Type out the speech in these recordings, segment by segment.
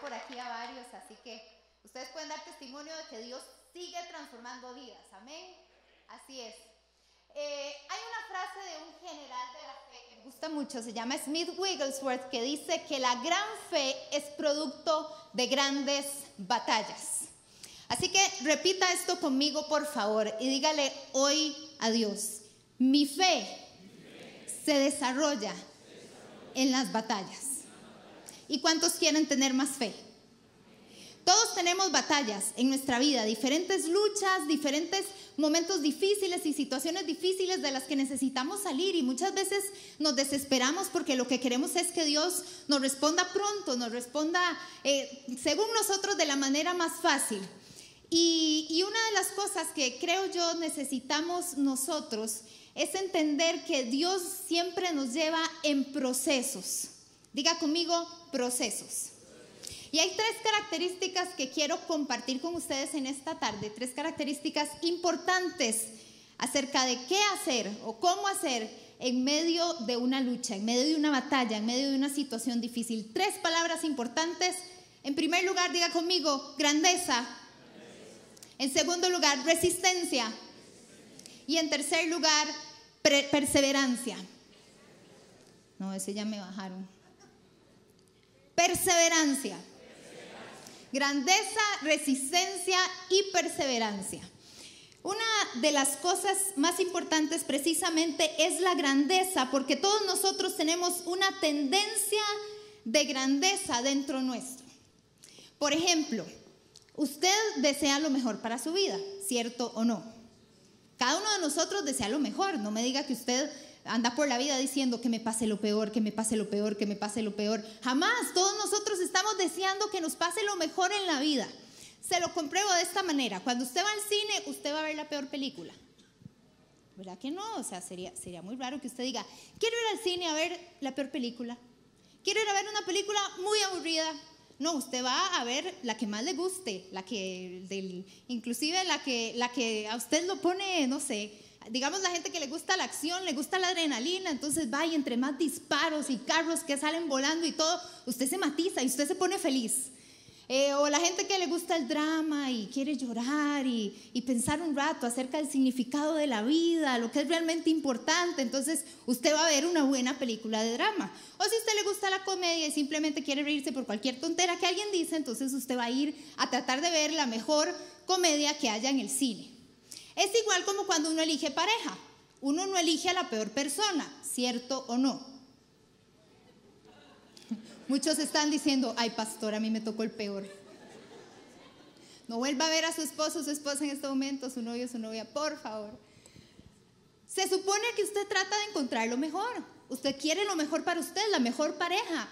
por aquí a varios, así que ustedes pueden dar testimonio de que Dios sigue transformando vidas. Amén. Así es. Eh, hay una frase de un general de la fe que me gusta mucho, se llama Smith Wigglesworth, que dice que la gran fe es producto de grandes batallas. Así que repita esto conmigo, por favor, y dígale hoy a Dios, mi fe se desarrolla en las batallas. ¿Y cuántos quieren tener más fe? Todos tenemos batallas en nuestra vida, diferentes luchas, diferentes momentos difíciles y situaciones difíciles de las que necesitamos salir y muchas veces nos desesperamos porque lo que queremos es que Dios nos responda pronto, nos responda eh, según nosotros de la manera más fácil. Y, y una de las cosas que creo yo necesitamos nosotros es entender que Dios siempre nos lleva en procesos. Diga conmigo, procesos. Y hay tres características que quiero compartir con ustedes en esta tarde, tres características importantes acerca de qué hacer o cómo hacer en medio de una lucha, en medio de una batalla, en medio de una situación difícil. Tres palabras importantes. En primer lugar, diga conmigo, grandeza. En segundo lugar, resistencia. Y en tercer lugar, perseverancia. No, ese ya me bajaron. Perseverancia. Grandeza, resistencia y perseverancia. Una de las cosas más importantes precisamente es la grandeza, porque todos nosotros tenemos una tendencia de grandeza dentro nuestro. Por ejemplo, usted desea lo mejor para su vida, ¿cierto o no? Cada uno de nosotros desea lo mejor. No me diga que usted anda por la vida diciendo que me pase lo peor, que me pase lo peor, que me pase lo peor. Jamás. Todos nosotros estamos deseando que nos pase lo mejor en la vida. Se lo compruebo de esta manera. Cuando usted va al cine, usted va a ver la peor película. ¿Verdad que no? O sea, sería, sería muy raro que usted diga, quiero ir al cine a ver la peor película. Quiero ir a ver una película muy aburrida. No, usted va a ver la que más le guste, la que, del, inclusive la que, la que a usted lo pone, no sé, digamos la gente que le gusta la acción, le gusta la adrenalina, entonces va y entre más disparos y carros que salen volando y todo, usted se matiza y usted se pone feliz. Eh, o la gente que le gusta el drama y quiere llorar y, pensar un rato acerca del significado de la vida, lo que es realmente importante, entonces usted va a ver una buena película de drama. O si usted le gusta la comedia y simplemente quiere reírse por cualquier tontera que alguien dice, entonces usted va a ir a tratar de ver la mejor comedia que haya en el cine. Es igual como cuando uno elige pareja. Uno no elige a la peor persona, ¿cierto o no? Muchos están diciendo, ay pastor, a mí me tocó el peor. No vuelva a ver a su esposo su esposa en este momento, su novio su novia, por favor. Se supone que usted trata de encontrar lo mejor. Usted quiere lo mejor para usted, la mejor pareja,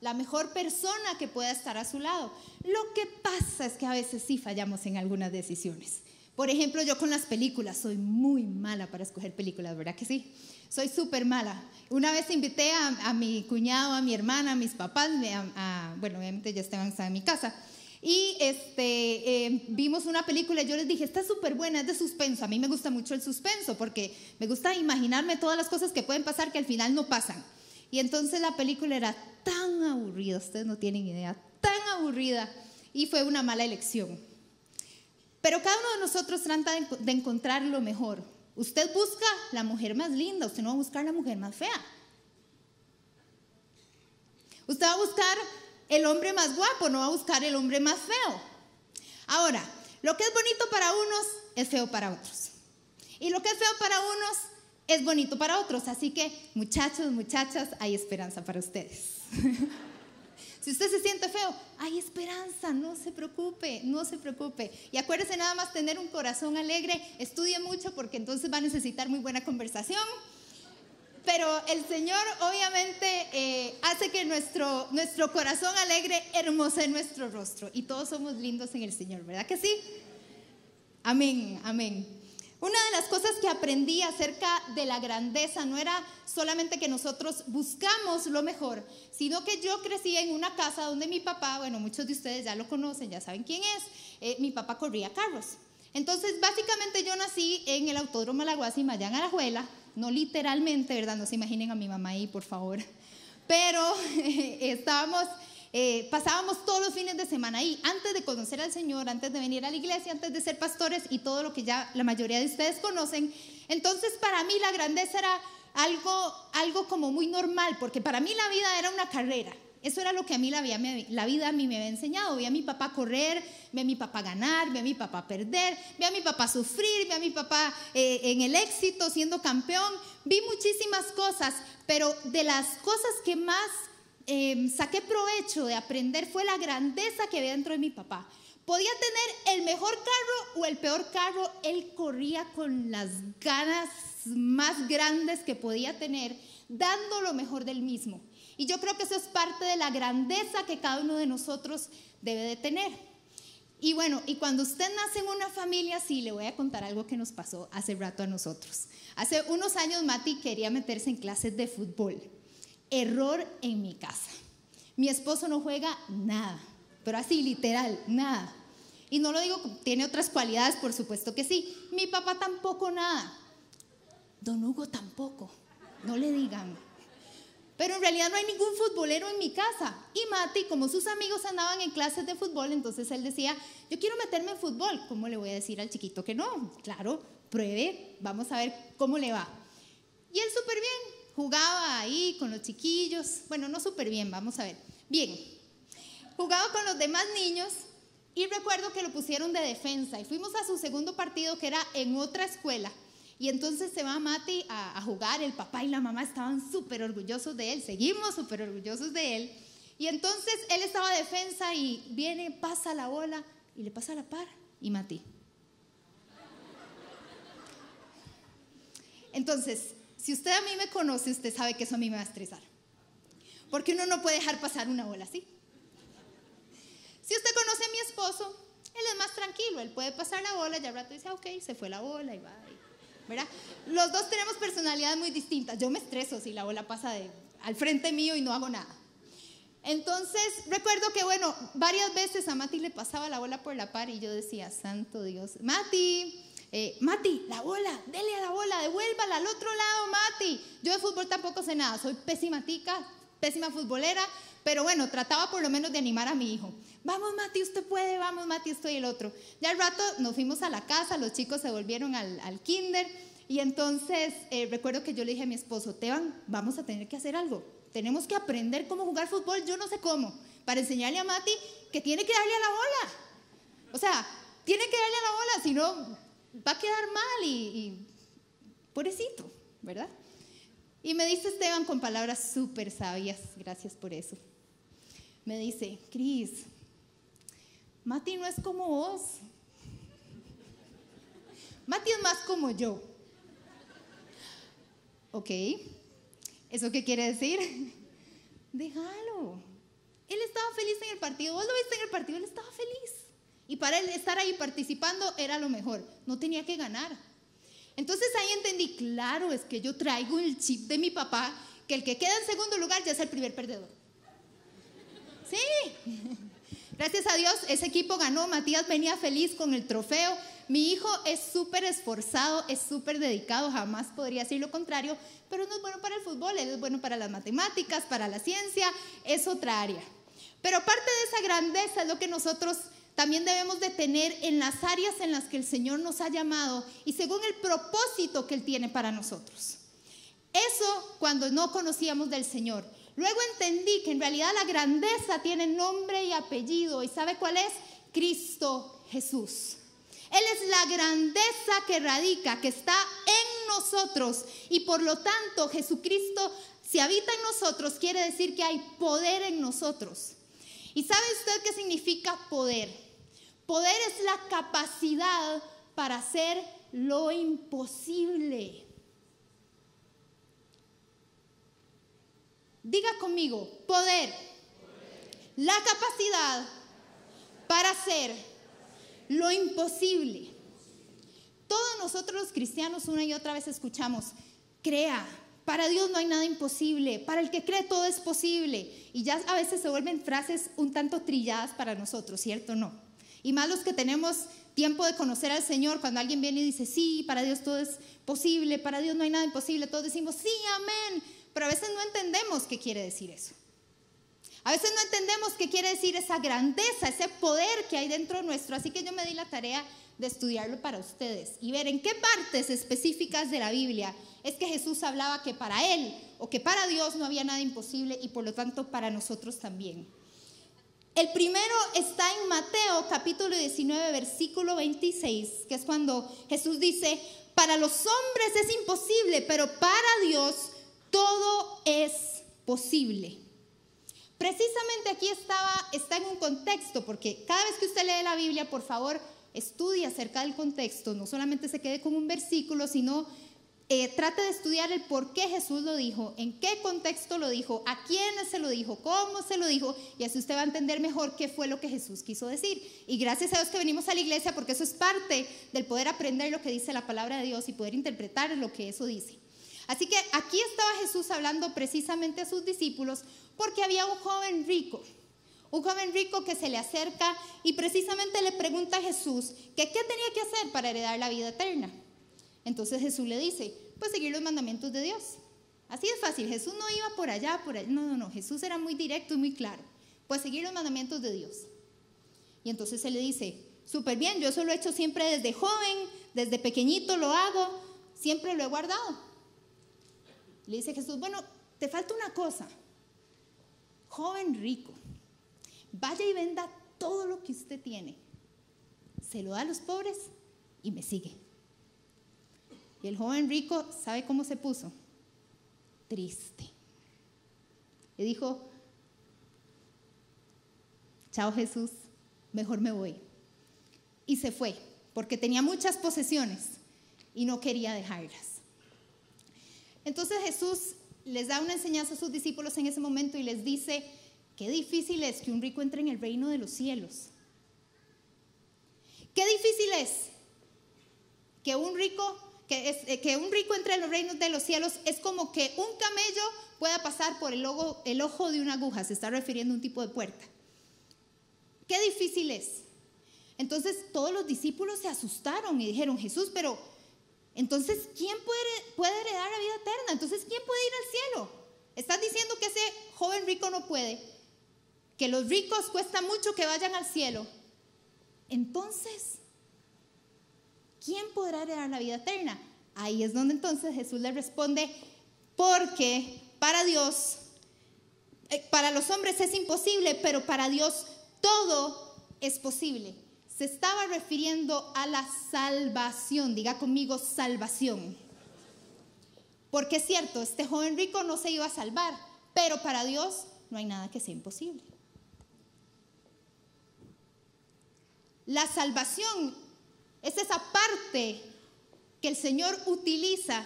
la mejor persona que pueda estar a su lado. Lo que pasa es que a veces sí fallamos en algunas decisiones. Por ejemplo, yo con las películas soy muy mala para escoger películas, ¿verdad que sí? soy súper mala. Una vez invité a, mi cuñado, a mi hermana, a mis papás, bueno, obviamente ya estaban en mi casa, y este, eh, vimos una película y yo les dije, está súper buena, es de suspenso. A mí me gusta mucho el suspenso porque me gusta imaginarme todas las cosas que pueden pasar que al final no pasan. Y entonces la película era tan aburrida, ustedes no tienen idea, tan aburrida, y fue una mala elección. Pero cada uno de nosotros trata de encontrar lo mejor. Usted busca la mujer más linda, usted no va a buscar la mujer más fea. Usted va a buscar el hombre más guapo, no va a buscar el hombre más feo. Ahora, lo que es bonito para unos es feo para otros. Y lo que es feo para unos es bonito para otros. Así que, muchachos, muchachas, hay esperanza para ustedes. Si usted se siente feo, hay esperanza, no se preocupe, no se preocupe. Y acuérdese nada más tener un corazón alegre, estudie mucho porque entonces va a necesitar muy buena conversación. Pero el Señor obviamente eh, hace que nuestro, nuestro corazón alegre hermose nuestro rostro. Y todos somos lindos en el Señor, ¿verdad que sí? Amén, amén. Una de las cosas que aprendí acerca de la grandeza no era solamente que nosotros buscamos lo mejor, sino que yo crecí en una casa donde mi papá, bueno, muchos de ustedes ya lo conocen, ya saben quién es, eh, mi papá corría carros. Entonces, básicamente yo nací en el Autódromo Malaguasi, Mayán, Arajuela, no literalmente, ¿verdad? No se imaginen a mi mamá ahí, por favor. Pero estábamos eh, pasábamos todos los fines de semana ahí, antes de conocer al Señor, antes de venir a la iglesia, antes de ser pastores y todo lo que ya la mayoría de ustedes conocen. Entonces para mí la grandeza era algo, algo como muy normal, porque para mí la vida era una carrera. Eso era lo que a mí la vida, la vida a mí me había enseñado. Vi a mi papá correr, vi a mi papá ganar, vi a mi papá perder, vi a mi papá sufrir, vi a mi papá eh, en el éxito siendo campeón. Vi muchísimas cosas, pero de las cosas que más Em, saqué provecho de aprender fue la grandeza que había dentro de mi papá. Podía tener el mejor carro o el peor carro, él corría con las ganas más grandes que podía tener, dando lo mejor del mismo. Y yo creo que eso es parte de la grandeza que cada uno de nosotros debe de tener. Y bueno, y cuando usted nace en una familia, sí, le voy a contar algo que nos pasó hace rato a nosotros. Hace unos años Mati quería meterse en clases de fútbol error en mi casa. Mi esposo no juega nada, pero así literal, nada. Y no lo digo, tiene otras cualidades, por supuesto que sí. Mi papá tampoco nada. Don Hugo tampoco. No le digan. Pero en realidad no hay ningún futbolero en mi casa. Y Mati, como sus amigos andaban en clases de fútbol, entonces él decía, yo quiero meterme en fútbol. ¿Cómo le voy a decir al chiquito que no? Claro, pruebe, vamos a ver cómo le va. Y él súper bien, jugaba ahí con los chiquillos, bueno, no súper bien, vamos a ver. Bien, jugaba con los demás niños y recuerdo que lo pusieron de defensa y fuimos a su segundo partido que era en otra escuela. Y entonces se va Mati a, a jugar, el papá y la mamá estaban súper orgullosos de él, seguimos súper orgullosos de él. Y entonces él estaba de defensa y viene, pasa la bola y le pasa la par y Mati. Entonces, si usted a mí me conoce, usted sabe que eso a mí me va a estresar. Porque uno no puede dejar pasar una bola así. Si usted conoce a mi esposo, él es más tranquilo, él puede pasar la bola, ya al rato dice, ah, ok, se fue la bola y va. ¿verdad? Los dos tenemos personalidades muy distintas. Yo me estreso si la bola pasa al frente mío y no hago nada. Entonces, recuerdo que, bueno, varias veces a Mati le pasaba la bola por la par y yo decía, santo Dios, Mati, eh, Mati, la bola, dele a la bola, devuélvala al otro lado, Mati. Yo de fútbol tampoco sé nada, soy pésima tica, pésima futbolera, pero bueno, trataba por lo menos de animar a mi hijo. Vamos, Mati, usted puede, vamos, Mati, estoy el otro. Ya al rato nos fuimos a la casa, los chicos se volvieron al, kinder y entonces eh, recuerdo que yo le dije a mi esposo, Teban, vamos a tener que hacer algo. Tenemos que aprender cómo jugar fútbol, yo no sé cómo, para enseñarle a Mati que tiene que darle a la bola. O sea, tiene que darle a la bola, si no, va a quedar mal y, pobrecito, ¿verdad? Y me dice Esteban con palabras súper sabias, gracias por eso. Me dice, Cris, Mati no es como vos. Mati es más como yo. ¿Ok? ¿Eso qué quiere decir? Déjalo. Él estaba feliz en el partido. Vos lo viste en el partido, él estaba feliz. Y para él estar ahí participando era lo mejor, no tenía que ganar. Entonces ahí entendí, claro, es que yo traigo el chip de mi papá, que el que queda en segundo lugar ya es el primer perdedor. Sí, gracias a Dios ese equipo ganó, Matías venía feliz con el trofeo, mi hijo es súper esforzado, es súper dedicado, jamás podría decir lo contrario, pero no es bueno para el fútbol, es bueno para las matemáticas, para la ciencia, es otra área. Pero parte de esa grandeza es lo que nosotros también debemos de tener en las áreas en las que el Señor nos ha llamado y según el propósito que Él tiene para nosotros. Eso cuando no conocíamos del Señor. Luego entendí que en realidad la grandeza tiene nombre y apellido. ¿Y sabe cuál es? Cristo Jesús. Él es la grandeza que radica, que está en nosotros. Y por lo tanto, Jesucristo, si habita en nosotros, quiere decir que hay poder en nosotros. ¿Y sabe usted qué significa poder? Poder es la capacidad para hacer lo imposible. Diga conmigo, poder. La capacidad para hacer lo imposible. Todos nosotros los cristianos una y otra vez escuchamos, crea, para Dios no hay nada imposible, para el que cree todo es posible. Y ya a veces se vuelven frases un tanto trilladas para nosotros, ¿cierto no? Y más los que tenemos tiempo de conocer al Señor, cuando alguien viene y dice, sí, para Dios todo es posible, para Dios no hay nada imposible, todos decimos, sí, amén, pero a veces no entendemos qué quiere decir eso. A veces no entendemos qué quiere decir esa grandeza, ese poder que hay dentro nuestro, así que yo me di la tarea de estudiarlo para ustedes y ver en qué partes específicas de la Biblia es que Jesús hablaba que para Él o que para Dios no había nada imposible y por lo tanto para nosotros también. El primero está en Mateo capítulo 19, versículo 26, que es cuando Jesús dice, para los hombres es imposible, pero para Dios todo es posible. Precisamente aquí estaba, está en un contexto, porque cada vez que usted lee la Biblia, por favor, estudie acerca del contexto, no solamente se quede con un versículo, sino eh, trate de estudiar el por qué Jesús lo dijo, en qué contexto lo dijo, a quiénes se lo dijo, cómo se lo dijo, y así usted va a entender mejor qué fue lo que Jesús quiso decir. Y gracias a Dios que venimos a la iglesia, porque eso es parte del poder aprender lo que dice la palabra de Dios y poder interpretar lo que eso dice. Así que aquí estaba Jesús hablando precisamente a sus discípulos porque había un joven rico un joven rico que se le acerca y precisamente le pregunta a Jesús que qué tenía que hacer para heredar la vida eterna. Entonces Jesús le dice, pues seguir los mandamientos de Dios. Así es fácil, Jesús no iba por allá, por allá. No, no, no, Jesús era muy directo y muy claro. Pues seguir los mandamientos de Dios. Y entonces él le dice, súper bien, yo eso lo he hecho siempre desde joven, desde pequeñito lo hago, siempre lo he guardado. Le dice Jesús, bueno, te falta una cosa. Joven rico, vaya y venda todo lo que usted tiene, se lo da a los pobres y me sigue. Y el joven rico, ¿sabe cómo se puso? Triste. Y dijo, chao Jesús, mejor me voy. Y se fue, porque tenía muchas posesiones y no quería dejarlas. Entonces Jesús les da una enseñanza a sus discípulos en ese momento y les dice, Qué difícil es que un rico entre en el reino de los cielos. Qué difícil es que un rico eh, que un rico entre en los reinos de los cielos es como que un camello pueda pasar por el, el ojo de una aguja, se está refiriendo a un tipo de puerta. Qué difícil es. Entonces todos los discípulos se asustaron y dijeron, Jesús, pero entonces, ¿quién puede, puede heredar la vida eterna? Entonces, ¿quién puede ir al cielo? Estás diciendo que ese joven rico no puede que los ricos cuesta mucho que vayan al cielo, entonces, ¿quién podrá heredar la vida eterna? Ahí es donde entonces Jesús le responde, porque para Dios, eh, para los hombres es imposible, pero para Dios todo es posible. Se estaba refiriendo a la salvación, diga conmigo salvación. Porque es cierto, este joven rico no se iba a salvar, pero para Dios no hay nada que sea imposible. La salvación es esa parte que el Señor utiliza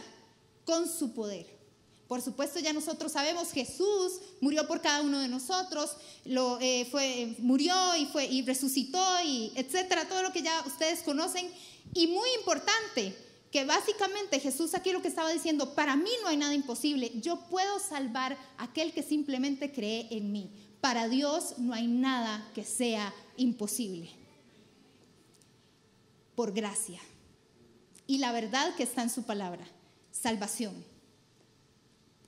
con su poder. Por supuesto, ya nosotros sabemos, Jesús murió por cada uno de nosotros, lo, eh, fue, murió y, fue, y resucitó, y etcétera, todo lo que ya ustedes conocen. Y muy importante, que básicamente Jesús aquí lo que estaba diciendo, para mí no hay nada imposible, yo puedo salvar a aquel que simplemente cree en mí. Para Dios no hay nada que sea imposible por gracia. Y la verdad que está en su palabra, salvación.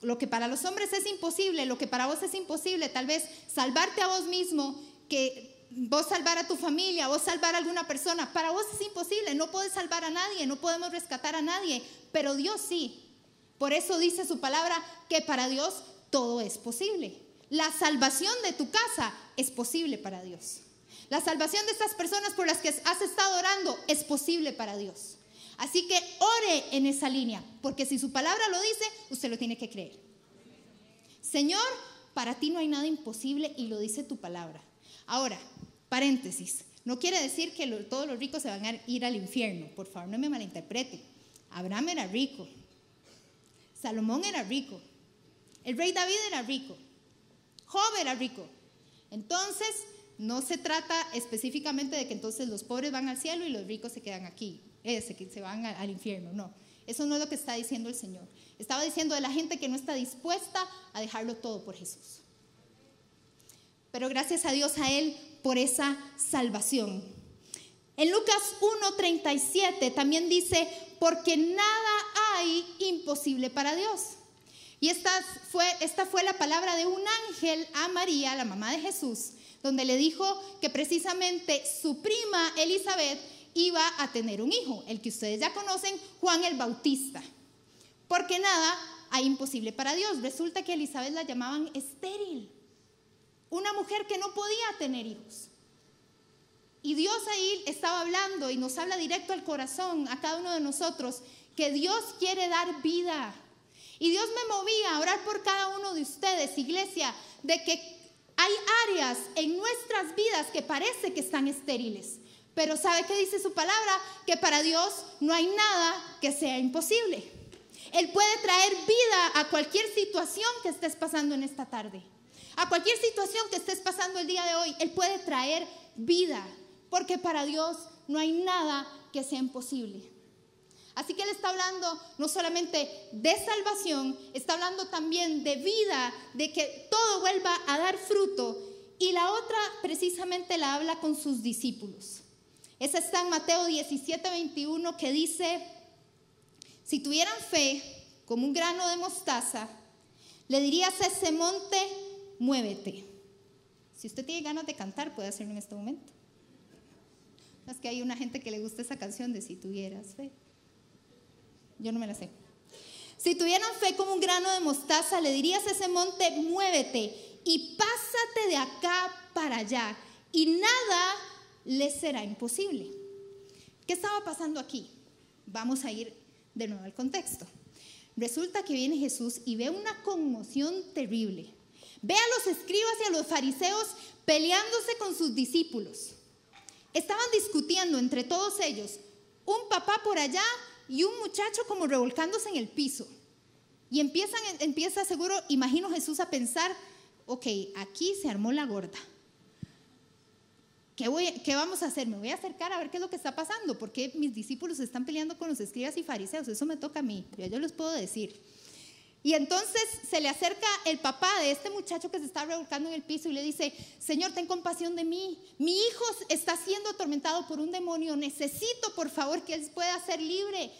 Lo que para los hombres es imposible, lo que para vos es imposible, tal vez salvarte a vos mismo, que vos salvar a tu familia, vos salvar a alguna persona, para vos es imposible, no puedes salvar a nadie, no podemos rescatar a nadie, pero Dios sí. Por eso dice su palabra que para Dios todo es posible. La salvación de tu casa es posible para Dios. La salvación de estas personas por las que has estado orando es posible para Dios. Así que ore en esa línea, porque si su palabra lo dice, usted lo tiene que creer. Señor, para ti no hay nada imposible y lo dice tu palabra. Ahora, paréntesis, no quiere decir que todos los ricos se van a ir al infierno, por favor, no me malinterprete. Abraham era rico, Salomón era rico, el rey David era rico, Job era rico. Entonces, no se trata específicamente de que entonces los pobres van al cielo y los ricos se quedan aquí, ese que se van al infierno, no. Eso no es lo que está diciendo el Señor. Estaba diciendo de la gente que no está dispuesta a dejarlo todo por Jesús. Pero gracias a Dios a Él por esa salvación. En Lucas 1.37 también dice, porque nada hay imposible para Dios. Y esta fue, esta fue la palabra de un ángel a María, la mamá de Jesús, donde le dijo que precisamente su prima Elizabeth iba a tener un hijo, el que ustedes ya conocen, Juan el Bautista. Porque nada hay imposible para Dios. Resulta que Elizabeth la llamaban estéril, una mujer que no podía tener hijos. Y Dios ahí estaba hablando y nos habla directo al corazón, a cada uno de nosotros, que Dios quiere dar vida. Y Dios me movía a orar por cada uno de ustedes, iglesia, de que hay áreas en nuestras vidas que parece que están estériles. Pero ¿sabe qué dice su palabra? Que para Dios no hay nada que sea imposible. Él puede traer vida a cualquier situación que estés pasando en esta tarde. A cualquier situación que estés pasando el día de hoy, Él puede traer vida. Porque para Dios no hay nada que sea imposible. Así que Él está hablando no solamente de salvación, está hablando también de vida, de que todo vuelva a dar fruto. Y la otra precisamente la habla con sus discípulos. Esa está en Mateo 17, 21 que dice, si tuvieran fe como un grano de mostaza, le dirías a ese monte, muévete. Si usted tiene ganas de cantar, puede hacerlo en este momento. Es que hay una gente que le gusta esa canción de si tuvieras fe. Yo no me la sé. Si tuvieran fe como un grano de mostaza, le dirías a ese monte, muévete y pásate de acá para allá. Y nada les será imposible. ¿Qué estaba pasando aquí? Vamos a ir de nuevo al contexto. Resulta que viene Jesús y ve una conmoción terrible. Ve a los escribas y a los fariseos peleándose con sus discípulos. Estaban discutiendo entre todos ellos, un papá por allá y un muchacho como revolcándose en el piso. Y empiezan, empieza seguro, imagino Jesús a pensar, ok, aquí se armó la gorda. ¿Qué, voy, ¿Qué vamos a hacer? Me voy a acercar a ver qué es lo que está pasando, porque mis discípulos están peleando con los escribas y fariseos. Eso me toca a mí, yo, yo les puedo decir. Y entonces se le acerca el papá de este muchacho que se está revolcando en el piso y le dice, Señor, ten compasión de mí. Mi hijo está siendo atormentado por un demonio. Necesito, por favor, que él pueda ser libre.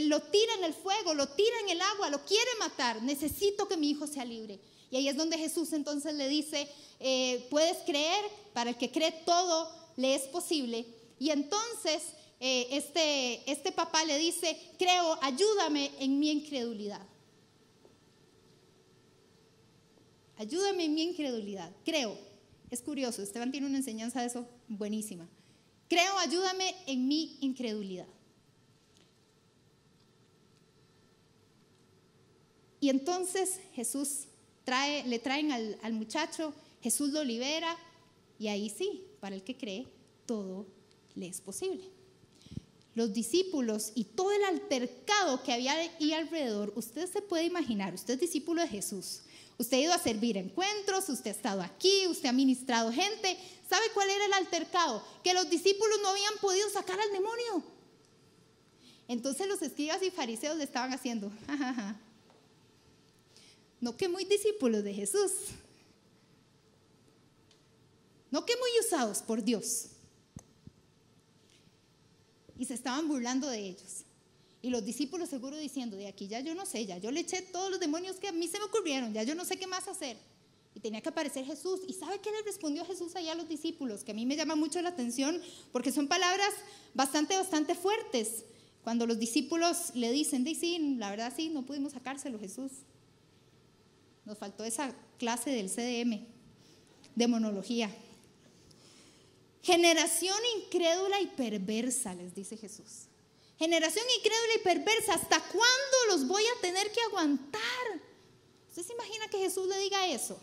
Lo tira en el fuego, lo tira en el agua, lo quiere matar. Necesito que mi hijo sea libre. Y ahí es donde Jesús entonces le dice, eh, puedes creer, para el que cree todo le es posible. Y entonces eh, este, este papá le dice, creo, ayúdame en mi incredulidad. Ayúdame en mi incredulidad. Creo. Es curioso, Esteban tiene una enseñanza de eso buenísima. Creo, ayúdame en mi incredulidad. Y entonces Jesús trae, le traen al, al muchacho, Jesús lo libera y ahí sí, para el que cree, todo le es posible. Los discípulos y todo el altercado que había ahí alrededor, usted se puede imaginar, usted es discípulo de Jesús, Usted ha ido a servir encuentros, usted ha estado aquí, usted ha ministrado gente. ¿Sabe cuál era el altercado? Que los discípulos no habían podido sacar al demonio. Entonces los escribas y fariseos le estaban haciendo, no que muy discípulos de Jesús, no que muy usados por Dios. Y se estaban burlando de ellos. Y los discípulos seguro diciendo, de aquí ya yo no sé, ya yo le eché todos los demonios que a mí se me ocurrieron, ya yo no sé qué más hacer. Y tenía que aparecer Jesús. ¿Y sabe qué le respondió Jesús allá a los discípulos? Que a mí me llama mucho la atención porque son palabras bastante, bastante fuertes. Cuando los discípulos le dicen, de sí, la verdad sí, no pudimos sacárselo Jesús. Nos faltó esa clase del CDM, de monología. Generación incrédula y perversa, les dice Jesús. Generación incrédula y perversa, ¿hasta cuándo los voy a tener que aguantar? ¿Usted se imagina que Jesús le diga eso?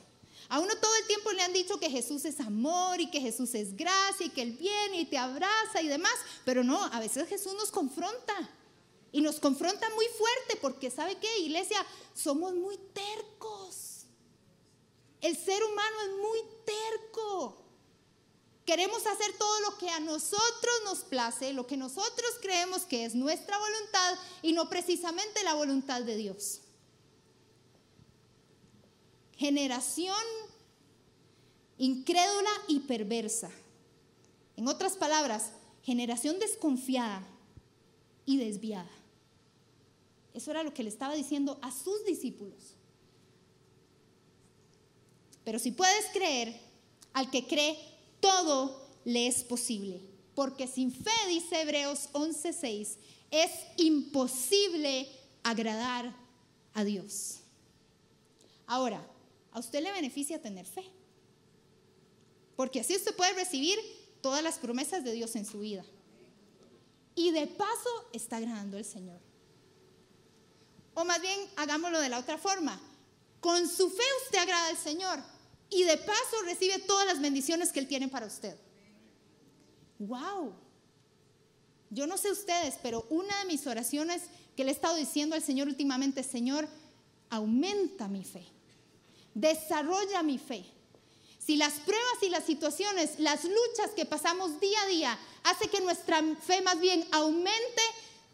A uno todo el tiempo le han dicho que Jesús es amor y que Jesús es gracia y que Él viene y te abraza y demás, pero no, a veces Jesús nos confronta y nos confronta muy fuerte porque ¿sabe qué, iglesia? Somos muy tercos. El ser humano es muy terco. Queremos hacer todo lo que a nosotros nos place, lo que nosotros creemos que es nuestra voluntad y no precisamente la voluntad de Dios. Generación incrédula y perversa. En otras palabras, generación desconfiada y desviada. Eso era lo que le estaba diciendo a sus discípulos. Pero si puedes creer, al que cree, todo le es posible. Porque sin fe, dice Hebreos 11:6, es imposible agradar a Dios. Ahora, a usted le beneficia tener fe. Porque así usted puede recibir todas las promesas de Dios en su vida. Y de paso está agradando al Señor. O más bien, hagámoslo de la otra forma. Con su fe usted agrada al Señor y de paso recibe todas las bendiciones que Él tiene para usted. ¡Wow! Yo no sé ustedes, pero una de mis oraciones que le he estado diciendo al Señor últimamente, Señor, aumenta mi fe, desarrolla mi fe. Si las pruebas y las situaciones, las luchas que pasamos día a día, hace que nuestra fe más bien aumente,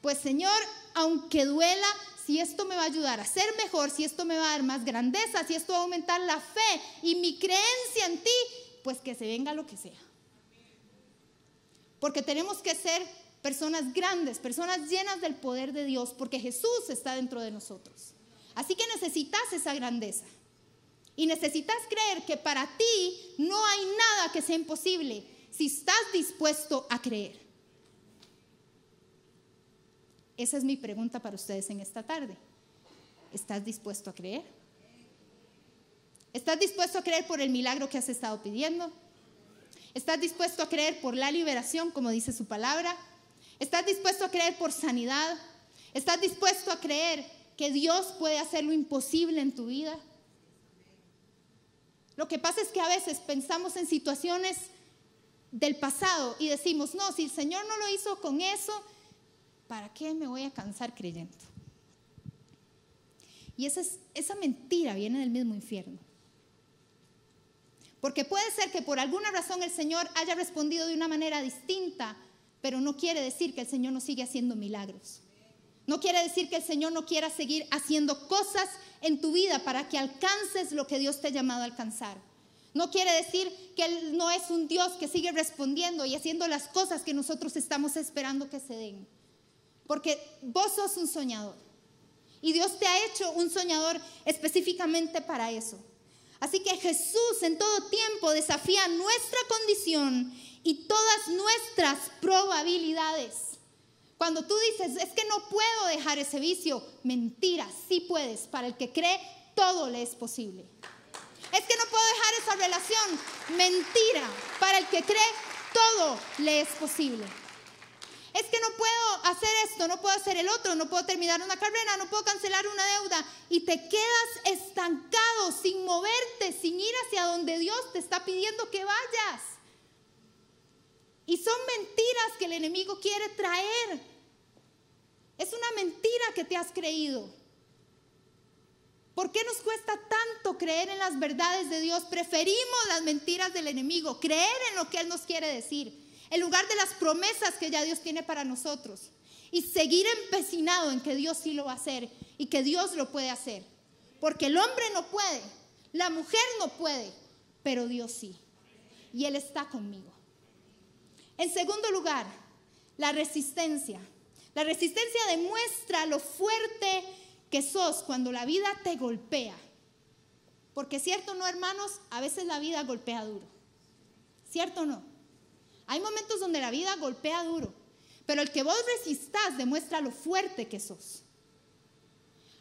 pues Señor, aunque duela, si esto me va a ayudar a ser mejor, si esto me va a dar más grandeza, si esto va a aumentar la fe y mi creencia en ti, pues que se venga lo que sea. Porque tenemos que ser personas grandes, personas llenas del poder de Dios, porque Jesús está dentro de nosotros. Así que necesitas esa grandeza. Y necesitas creer que para ti no hay nada que sea imposible si estás dispuesto a creer. Esa es mi pregunta para ustedes en esta tarde. ¿Estás dispuesto a creer? ¿Estás dispuesto a creer por el milagro que has estado pidiendo? ¿Estás dispuesto a creer por la liberación, como dice su palabra? ¿Estás dispuesto a creer por sanidad? ¿Estás dispuesto a creer que Dios puede hacer lo imposible en tu vida? Lo que pasa es que a veces pensamos en situaciones del pasado y decimos, no, si el Señor no lo hizo con eso, ¿para qué me voy a cansar creyendo? Y esa, mentira viene del mismo infierno. Porque puede ser que por alguna razón el Señor haya respondido de una manera distinta, pero no quiere decir que el Señor no sigue haciendo milagros. No quiere decir que el Señor no quiera seguir haciendo cosas en tu vida para que alcances lo que Dios te ha llamado a alcanzar. No quiere decir que Él no es un Dios que sigue respondiendo y haciendo las cosas que nosotros estamos esperando que se den. Porque vos sos un soñador. Y Dios te ha hecho un soñador específicamente para eso. Así que Jesús en todo tiempo desafía nuestra condición y todas nuestras probabilidades. Cuando tú dices, es que no puedo dejar ese vicio, mentira, sí puedes. Para el que cree, todo le es posible. Es que no puedo dejar esa relación, mentira. Para el que cree, todo le es posible es que no puedo hacer esto, no puedo hacer el otro, no puedo terminar una carrera, no puedo cancelar una deuda. Y te quedas estancado sin moverte, sin ir hacia donde Dios te está pidiendo que vayas. Y son mentiras que el enemigo quiere traer. Es una mentira que te has creído. ¿Por qué nos cuesta tanto creer en las verdades de Dios? Preferimos las mentiras del enemigo, creer en lo que Él nos quiere decir en lugar de las promesas que ya Dios tiene para nosotros. Y seguir empecinado en que Dios sí lo va a hacer y que Dios lo puede hacer. Porque el hombre no puede, la mujer no puede, pero Dios sí. Y Él está conmigo. En segundo lugar, la resistencia. La resistencia demuestra lo fuerte que sos cuando la vida te golpea. Porque cierto no, hermanos, a veces la vida golpea duro. ¿Cierto no? Hay momentos donde la vida golpea duro, pero el que vos resistás demuestra lo fuerte que sos.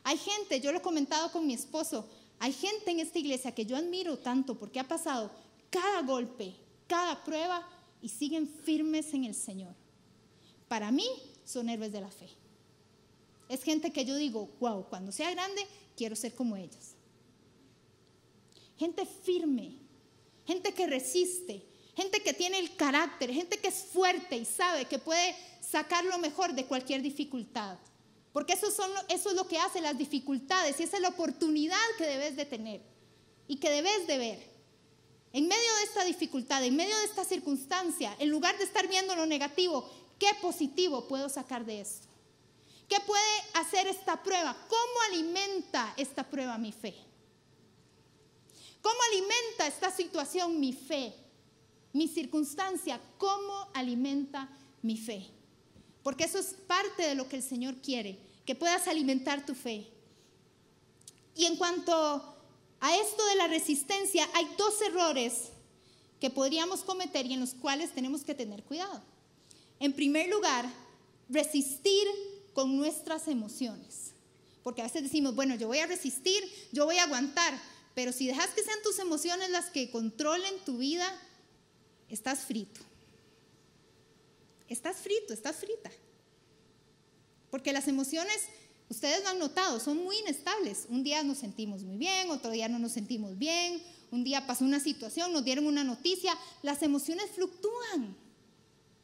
Hay gente, yo lo he comentado con mi esposo, hay gente en esta iglesia que yo admiro tanto porque ha pasado cada golpe, cada prueba y siguen firmes en el Señor. Para mí son héroes de la fe. Es gente que yo digo, wow, cuando sea grande quiero ser como ellos. Gente firme, gente que resiste, gente que tiene el carácter, gente que es fuerte y sabe que puede sacar lo mejor de cualquier dificultad. Porque eso, son, eso es lo que hace las dificultades y esa es la oportunidad que debes de tener y que debes de ver. En medio de esta dificultad, en medio de esta circunstancia, en lugar de estar viendo lo negativo, ¿qué positivo puedo sacar de esto? ¿Qué puede hacer esta prueba? ¿Cómo alimenta esta prueba mi fe? ¿Cómo alimenta esta situación mi fe? Mi circunstancia, cómo alimenta mi fe. Porque eso es parte de lo que el Señor quiere, que puedas alimentar tu fe. Y en cuanto a esto de la resistencia hay dos errores que podríamos cometer y en los cuales tenemos que tener cuidado. En primer lugar, resistir con nuestras emociones. Porque a veces decimos, bueno, yo voy a resistir, yo voy a aguantar, pero si dejas que sean tus emociones las que controlen tu vida, estás frito. Estás frito, estás frita. Porque las emociones, ustedes lo han notado, son muy inestables. Un día nos sentimos muy bien, otro día no nos sentimos bien, un día pasó una situación, nos dieron una noticia, las emociones fluctúan.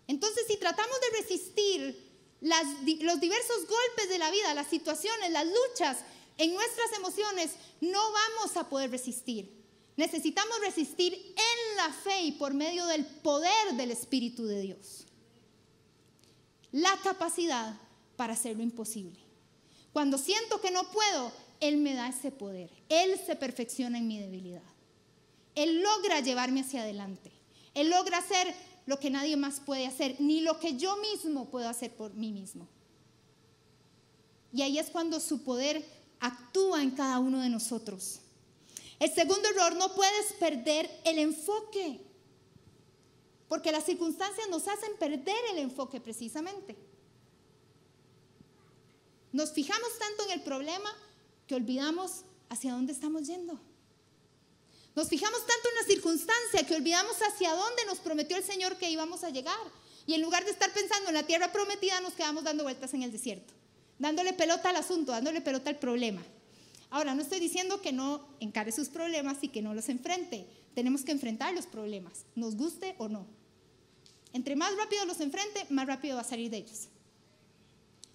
Entonces, si tratamos de resistir los diversos golpes de la vida, las situaciones, las luchas en nuestras emociones, no vamos a poder resistir. Necesitamos resistir en la fe y por medio del poder del Espíritu de Dios. La capacidad para hacer lo imposible. Cuando siento que no puedo, Él me da ese poder. Él se perfecciona en mi debilidad. Él logra llevarme hacia adelante. Él logra hacer lo que nadie más puede hacer, ni lo que yo mismo puedo hacer por mí mismo. Y ahí es cuando su poder actúa en cada uno de nosotros. El segundo error, no puedes perder el enfoque, porque las circunstancias nos hacen perder el enfoque precisamente. Nos fijamos tanto en el problema que olvidamos hacia dónde estamos yendo. Nos fijamos tanto en la circunstancia que olvidamos hacia dónde nos prometió el Señor que íbamos a llegar. Y en lugar de estar pensando en la tierra prometida, nos quedamos dando vueltas en el desierto, dándole pelota al asunto, dándole pelota al problema. Ahora, no estoy diciendo que no encare sus problemas y que no los enfrente. Tenemos que enfrentar los problemas, nos guste o no. Entre más rápido los enfrente, más rápido va a salir de ellos.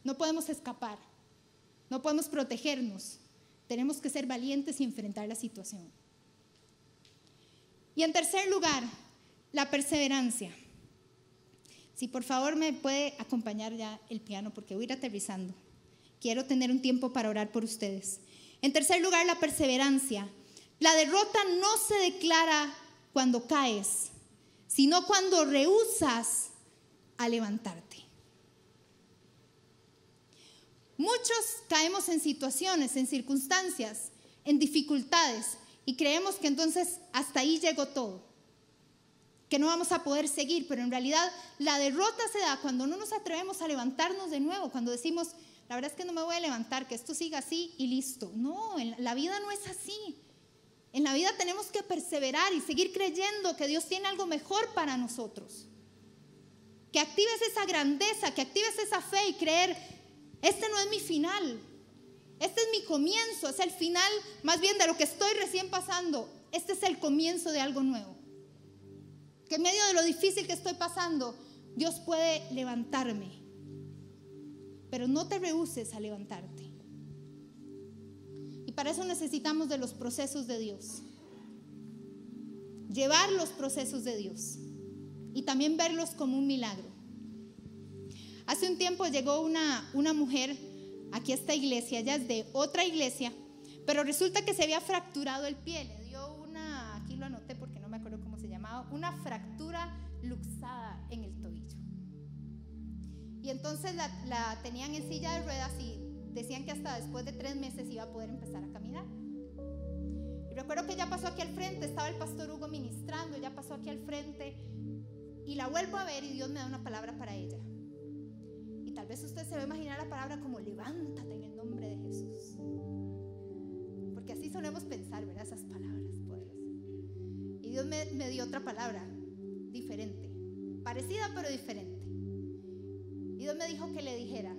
No podemos escapar, no podemos protegernos. Tenemos que ser valientes y enfrentar la situación. Y en tercer lugar, la perseverancia. Si por favor me puede acompañar ya el piano porque voy a ir aterrizando. Quiero tener un tiempo para orar por ustedes. En tercer lugar, la perseverancia. La derrota no se declara cuando caes, sino cuando rehusas a levantarte. Muchos caemos en situaciones, en circunstancias, en dificultades, y creemos que entonces hasta ahí llegó todo, que no vamos a poder seguir, pero en realidad la derrota se da cuando no nos atrevemos a levantarnos de nuevo, cuando decimos, la verdad es que no me voy a levantar, que esto siga así y listo. No, la vida no es así. En la vida tenemos que perseverar y seguir creyendo que Dios tiene algo mejor para nosotros. Que actives esa grandeza, que actives esa fe y creer, este no es mi final, este es mi comienzo, es el final más bien de lo que estoy recién pasando. Este es el comienzo de algo nuevo. Que en medio de lo difícil que estoy pasando, Dios puede levantarme. Pero no te rehuses a levantarte. Y para eso necesitamos de los procesos de Dios. Llevar los procesos de Dios. Y también verlos como un milagro. Hace un tiempo llegó una, una mujer aquí esta iglesia, ella es de otra iglesia, pero resulta que se había fracturado el pie, le dio una, aquí lo anoté porque no me acuerdo cómo se llamaba, una fractura luxada entonces la, tenían en silla de ruedas y decían que hasta después de tres meses iba a poder empezar a caminar. Y recuerdo que ya pasó aquí al frente, estaba el pastor Hugo ministrando, ya pasó aquí al frente y la vuelvo a ver y Dios me da una palabra para ella tal vez usted se va a imaginar la palabra como levántate en el nombre de Jesús. Porque así solemos pensar, ¿verdad? Esas palabras poderosas. Y Dios me, me dio otra palabra diferente, parecida pero diferente. Y Dios me dijo que le dijera,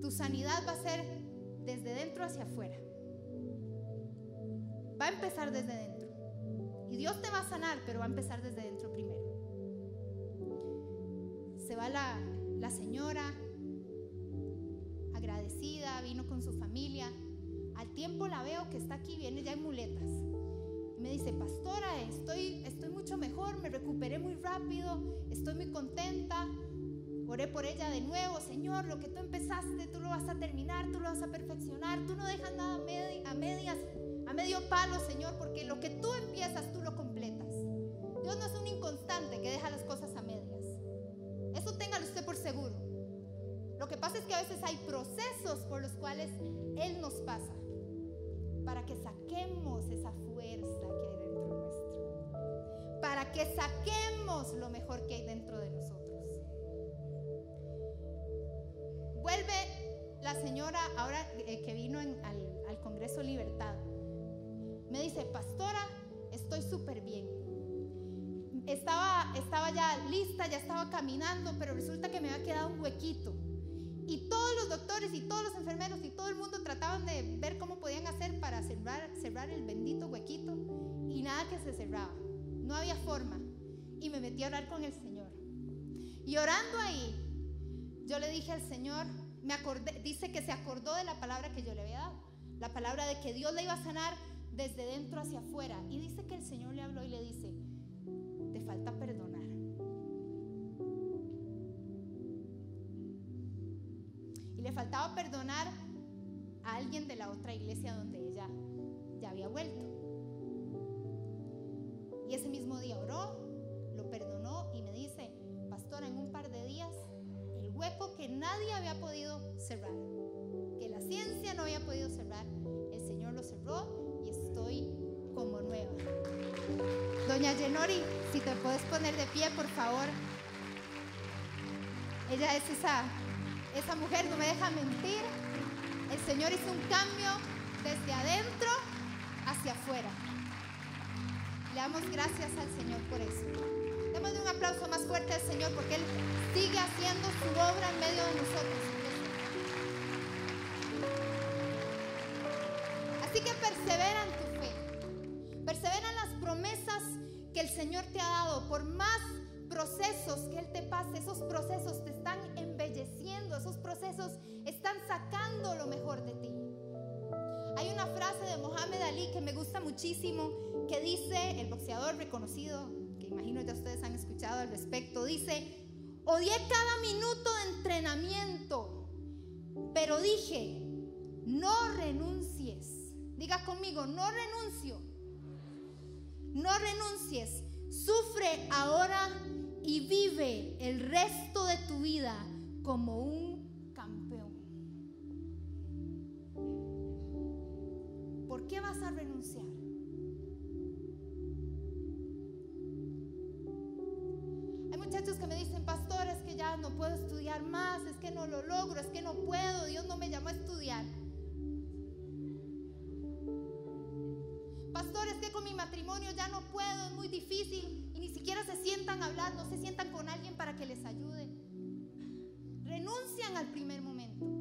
tu sanidad va a ser desde dentro hacia afuera. Va a empezar desde dentro. Y Dios te va a sanar, pero va a empezar desde dentro primero se va la, la señora agradecida, vino con su familia. Al tiempo la veo que está aquí, viene ya en muletas. Me dice, pastora, estoy, estoy mucho mejor, me recuperé muy rápido, estoy muy contenta. Oré por ella de nuevo, Señor, lo que tú empezaste, tú lo vas a terminar, tú lo vas a perfeccionar, tú no dejas nada a medias, a medio palo, Señor, porque lo que tú empiezas, tú lo completas. Dios no es un inconstante que deja las cosas a medias. Eso téngalo usted por seguro. Lo que pasa es que a veces hay procesos por los cuales Él nos pasa que saquemos esa fuerza que hay dentro nuestro, para que saquemos lo mejor que hay dentro de nosotros. Vuelve la señora, ahora eh, que vino al, al Congreso Libertad, me dice, pastora, estoy súper bien. Estaba, estaba ya lista, ya estaba caminando, pero resulta que me había quedado un huequito. Y todos los doctores y todos los enfermeros y todo el mundo trataban de ver cómo podían hacer para cerrar, el bendito huequito y nada que se cerraba. No había forma. Y me metí a orar con el Señor. Y orando ahí, yo le dije al Señor, me acordé, dice que se acordó de la palabra que yo le había dado. La palabra de que Dios le iba a sanar desde dentro hacia afuera. Y dice que el Señor le habló y le dice, te falta le faltaba perdonar a alguien de la otra iglesia donde ella ya había vuelto. Y ese mismo día oró, lo perdonó y me dice, pastora, en un par de días, el hueco que nadie había podido cerrar, que la ciencia no había podido cerrar, el Señor lo cerró estoy como nueva. Doña Yenori, si te puedes poner de pie, por favor. Ella es esa, esa mujer, no me deja mentir. El Señor hizo un cambio desde adentro hacia afuera. Le damos gracias al Señor por eso. Démosle un aplauso más fuerte al Señor porque Él sigue haciendo su obra en medio de nosotros. Así que persevera en tu fe. Persevera en las promesas que el Señor te ha dado. Por más procesos que Él te pase, esos procesos te están esos procesos están sacando lo mejor de ti. Hay una frase de Mohamed Ali que me gusta muchísimo, que dice, el boxeador reconocido, que imagino ya ustedes han escuchado al respecto, dice, odié cada minuto de entrenamiento, pero dije, no renuncies Diga conmigo, no renuncio. No renuncies. Sufre ahora y vive el resto de tu vida como un ¿Por qué vas a renunciar? Hay muchachos que me dicen, pastor, es que ya no puedo estudiar más, es que no lo logro, es que no puedo, Dios no me llamó a estudiar. Pastor, es que con mi matrimonio ya no puedo, es muy difícil. Y ni siquiera se sientan a hablar, no se sientan con alguien para que les ayude. Renuncian al primer momento.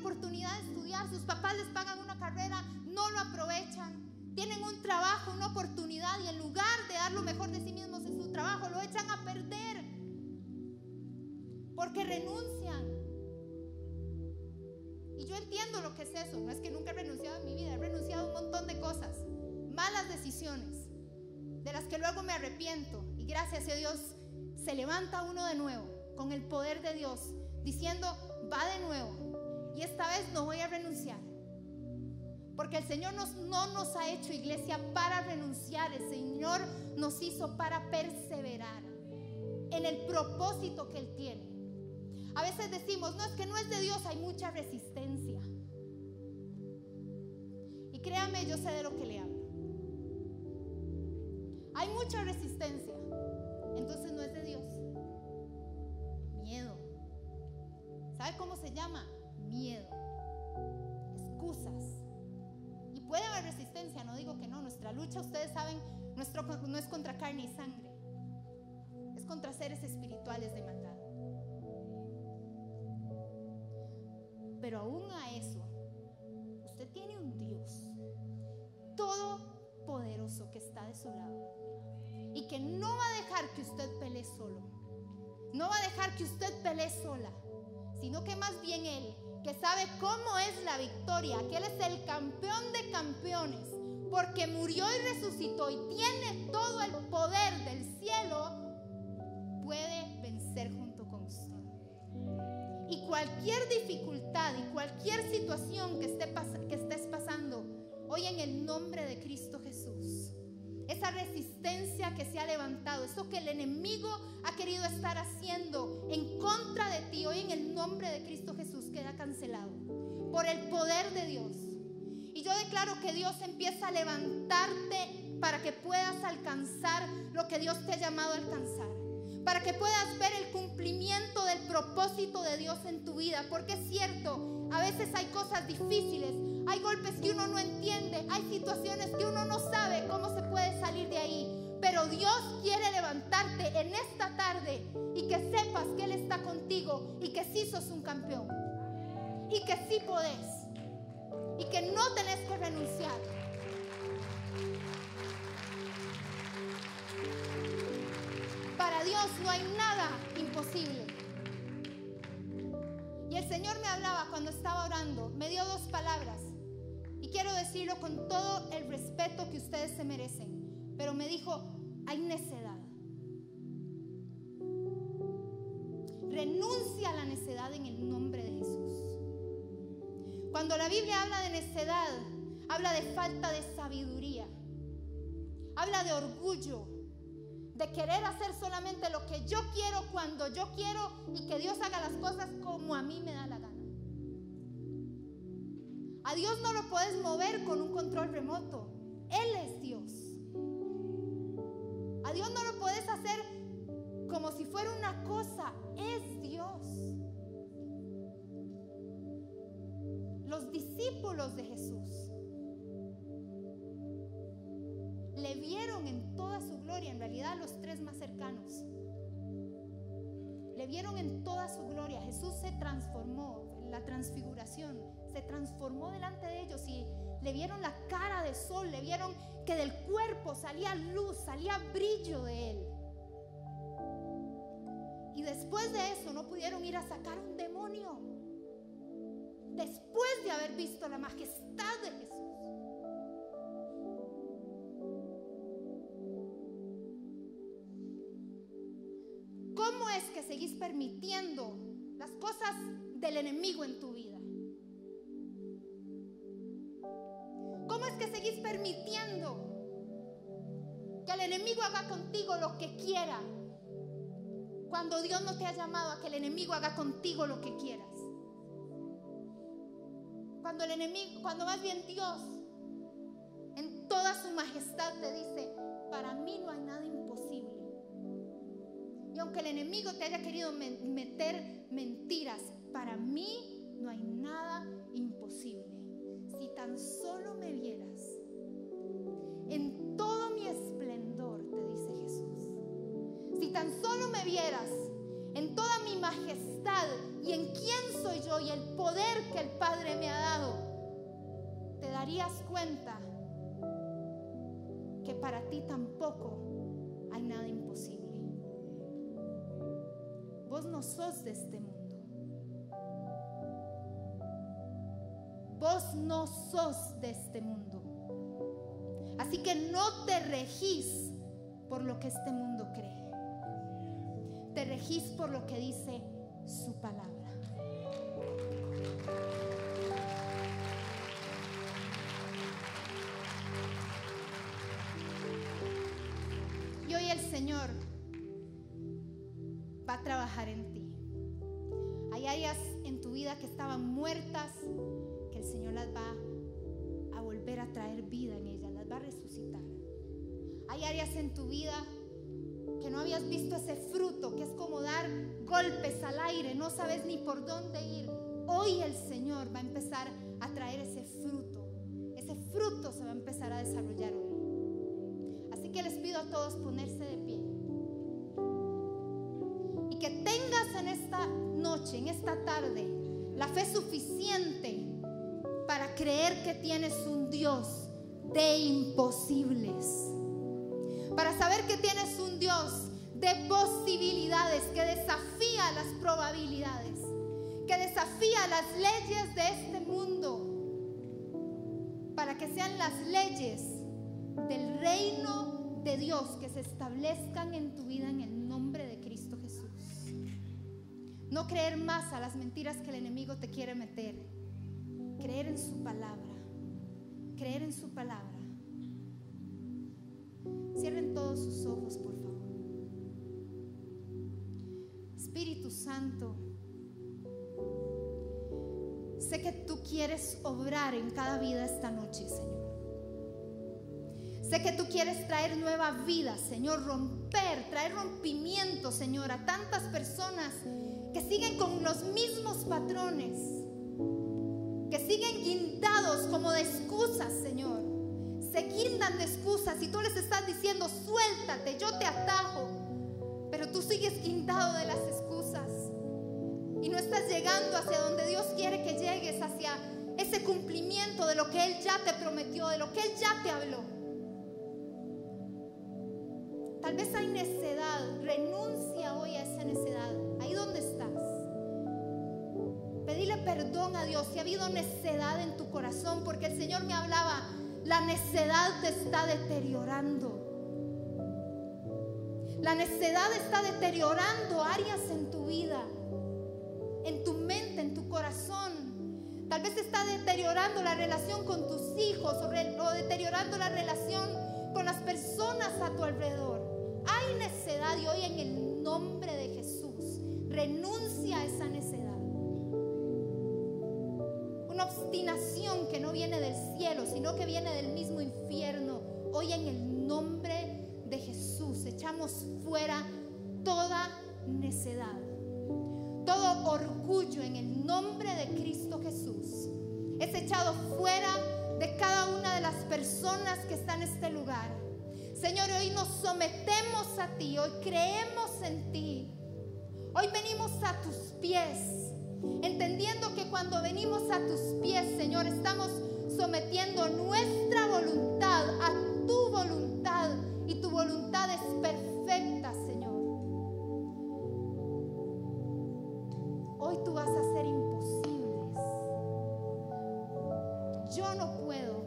Oportunidad de estudiar, sus papás les pagan una carrera, no lo aprovechan. Tienen un trabajo, una oportunidad y en lugar de dar lo mejor de sí mismos en su trabajo, lo echan a perder. Porque renuncian. Y yo entiendo lo que es eso. No es que nunca he renunciado en mi vida. He renunciado a un montón de cosas. Malas decisiones. De las que luego me arrepiento. Y gracias a Dios se levanta uno de nuevo. Con el poder de Dios. Diciendo, va de nuevo. Y esta vez no voy a renunciar. Porque el Señor no nos ha hecho iglesia para renunciar. El Señor nos hizo para perseverar en el propósito que Él tiene. A veces decimos, no es que no es de Dios, hay mucha resistencia. Y créame, yo sé de lo que le hablo. Hay mucha resistencia. Entonces no es de Dios. Miedo. ¿Sabe cómo se llama? Miedo. Excusas. Y puede haber resistencia, no digo que no. Nuestra lucha, ustedes saben, nuestro, no es contra carne y sangre. Es contra seres espirituales de maldad. Pero aún a eso, usted tiene un Dios todopoderoso que está de su lado y que no va a dejar que usted pelee solo. No va a dejar que usted pelee sola, sino que más bien Él, que sabe cómo es la victoria, que Él es el campeón de campeones, porque murió y resucitó y tiene todo el poder del cielo, puede vencer junto con usted. Y cualquier dificultad y cualquier situación que, esté que estés pasando hoy en el nombre de Cristo Jesús, esa resistencia que se ha levantado, eso que el enemigo ha querido estar haciendo en contra de ti, hoy en el nombre de Cristo Jesús queda cancelado por el poder de Dios. Y yo declaro que Dios empieza a levantarte para que puedas alcanzar lo que Dios te ha llamado a alcanzar. Para que puedas ver el cumplimiento del propósito de Dios en tu vida. Porque es cierto, a veces hay cosas difíciles, hay golpes que uno no entiende, hay situaciones que uno no sabe cómo se puede salir de ahí. Pero Dios quiere levantarte en esta tarde y que sepas que Él está contigo y que sí sos un campeón. Y que sí podés. Y que no tenés que renunciar. Para Dios no hay nada imposible. Y el Señor me hablaba cuando estaba orando, me dio dos palabras. Y quiero decirlo con todo el respeto que ustedes se merecen pero me dijo, hay necedad. Renuncia a la necedad en el nombre de. Cuando la Biblia habla de necedad, habla de falta de sabiduría, habla de orgullo, de querer hacer solamente lo que yo quiero cuando yo quiero y que Dios haga las cosas como a mí me da la gana. A Dios no lo puedes mover con un control remoto. Él es Dios. A Dios no lo puedes hacer como si fuera una cosa, es Dios. Los discípulos de Jesús le vieron en toda su gloria, en realidad los tres más cercanos. Le vieron en toda su gloria. Jesús se transformó, la transfiguración, se transformó delante de ellos y le vieron la cara de sol, le vieron que del cuerpo salía luz, salía brillo de él. Y después de eso no pudieron ir a sacar un demonio. Después de haber visto la majestad de Jesús. ¿Cómo es que seguís permitiendo las cosas del enemigo en tu vida? ¿Cómo es que seguís permitiendo que el enemigo haga contigo lo que quiera? Cuando Dios no te ha llamado a que el enemigo haga contigo lo que quieras. Cuando el enemigo, cuando más bien Dios en toda su majestad te dice, para mí no hay nada imposible. Y aunque el enemigo te haya querido meter mentiras, para mí no hay nada imposible si tan solo me vieras en todo mi esplendor, te dice Jesús, si tan solo me vieras en toda majestad y en quién soy yo y el poder que el Padre me ha dado, te darías cuenta que para ti tampoco hay nada imposible. Vos no sos de este mundo. Vos no sos de este mundo. Así que no te regís por lo que este mundo cree. Te regís por lo que dice su palabra. Y hoy el Señor va a trabajar en ti. Hay áreas en tu vida que estaban muertas, el Señor las va a volver a traer vida en ellas, las va a resucitar. Hay áreas en tu vida que no habías visto ese fruto, que es como dar golpes al aire, no sabes ni por dónde ir. Hoy el Señor va a empezar a traer ese fruto. Ese fruto se va a empezar a desarrollar hoy. Así que les pido a todos ponerse de pie. Y que tengas en esta noche, en esta tarde, la fe suficiente para creer que tienes un Dios de imposibles. Para saber que tienes un Dios de posibilidades, que desafía las probabilidades, que desafía las leyes de este mundo, para que sean las leyes del reino de Dios que se establezcan en tu vida en el nombre de Cristo Jesús. No creer más a las mentiras que el enemigo te quiere meter creer en su palabra, creer en su palabra. Todos sus ojos, por favor. Espíritu Santo, sé que tú quieres obrar en cada vida esta noche, Señor. Sé que tú quieres traer nueva vida, Señor, romper, traer rompimiento, Señor, a tantas personas que siguen con los mismos patrones, que siguen guindados como de excusas, Señor. Se guindan de excusas y tú les estás diciendo, suéltate, yo te atajo, pero tú sigues guindado de las excusas y no estás llegando hacia donde Dios quiere que llegues, hacia ese cumplimiento de lo que Él ya te prometió, de lo que Él ya te habló. Tal vez hay necedad. Renuncia hoy a esa necedad. Ahí donde estás. Pedile perdón a Dios si ha habido necedad en tu corazón, porque el Señor me hablaba, la necedad te está deteriorando. La necedad está deteriorando áreas en tu vida, en tu mente, en tu corazón. Tal vez está deteriorando la relación con tus hijos o, deteriorando la relación con las personas a tu alrededor. Hay necedad y hoy en el nombre de Jesús renuncia a esa necedad. Obstinación que no viene del cielo, sino que viene del mismo infierno. Hoy en el nombre de Jesús echamos fuera toda necedad, todo orgullo en el nombre de Cristo Jesús. Es echado fuera de cada una de las personas que están en este lugar. Señor, hoy nos sometemos a ti, hoy creemos en ti. Hoy venimos a tus pies, entendiendo que cuando venimos a tus pies, Señor, estamos sometiendo nuestra voluntad a tu voluntad y tu voluntad es perfecta, Señor. Hoy tú vas a hacer imposibles. Yo no puedo.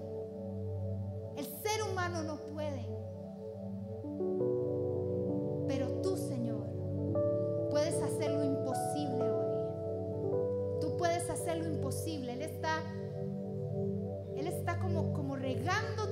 El ser humano no puede. Él está como, como regando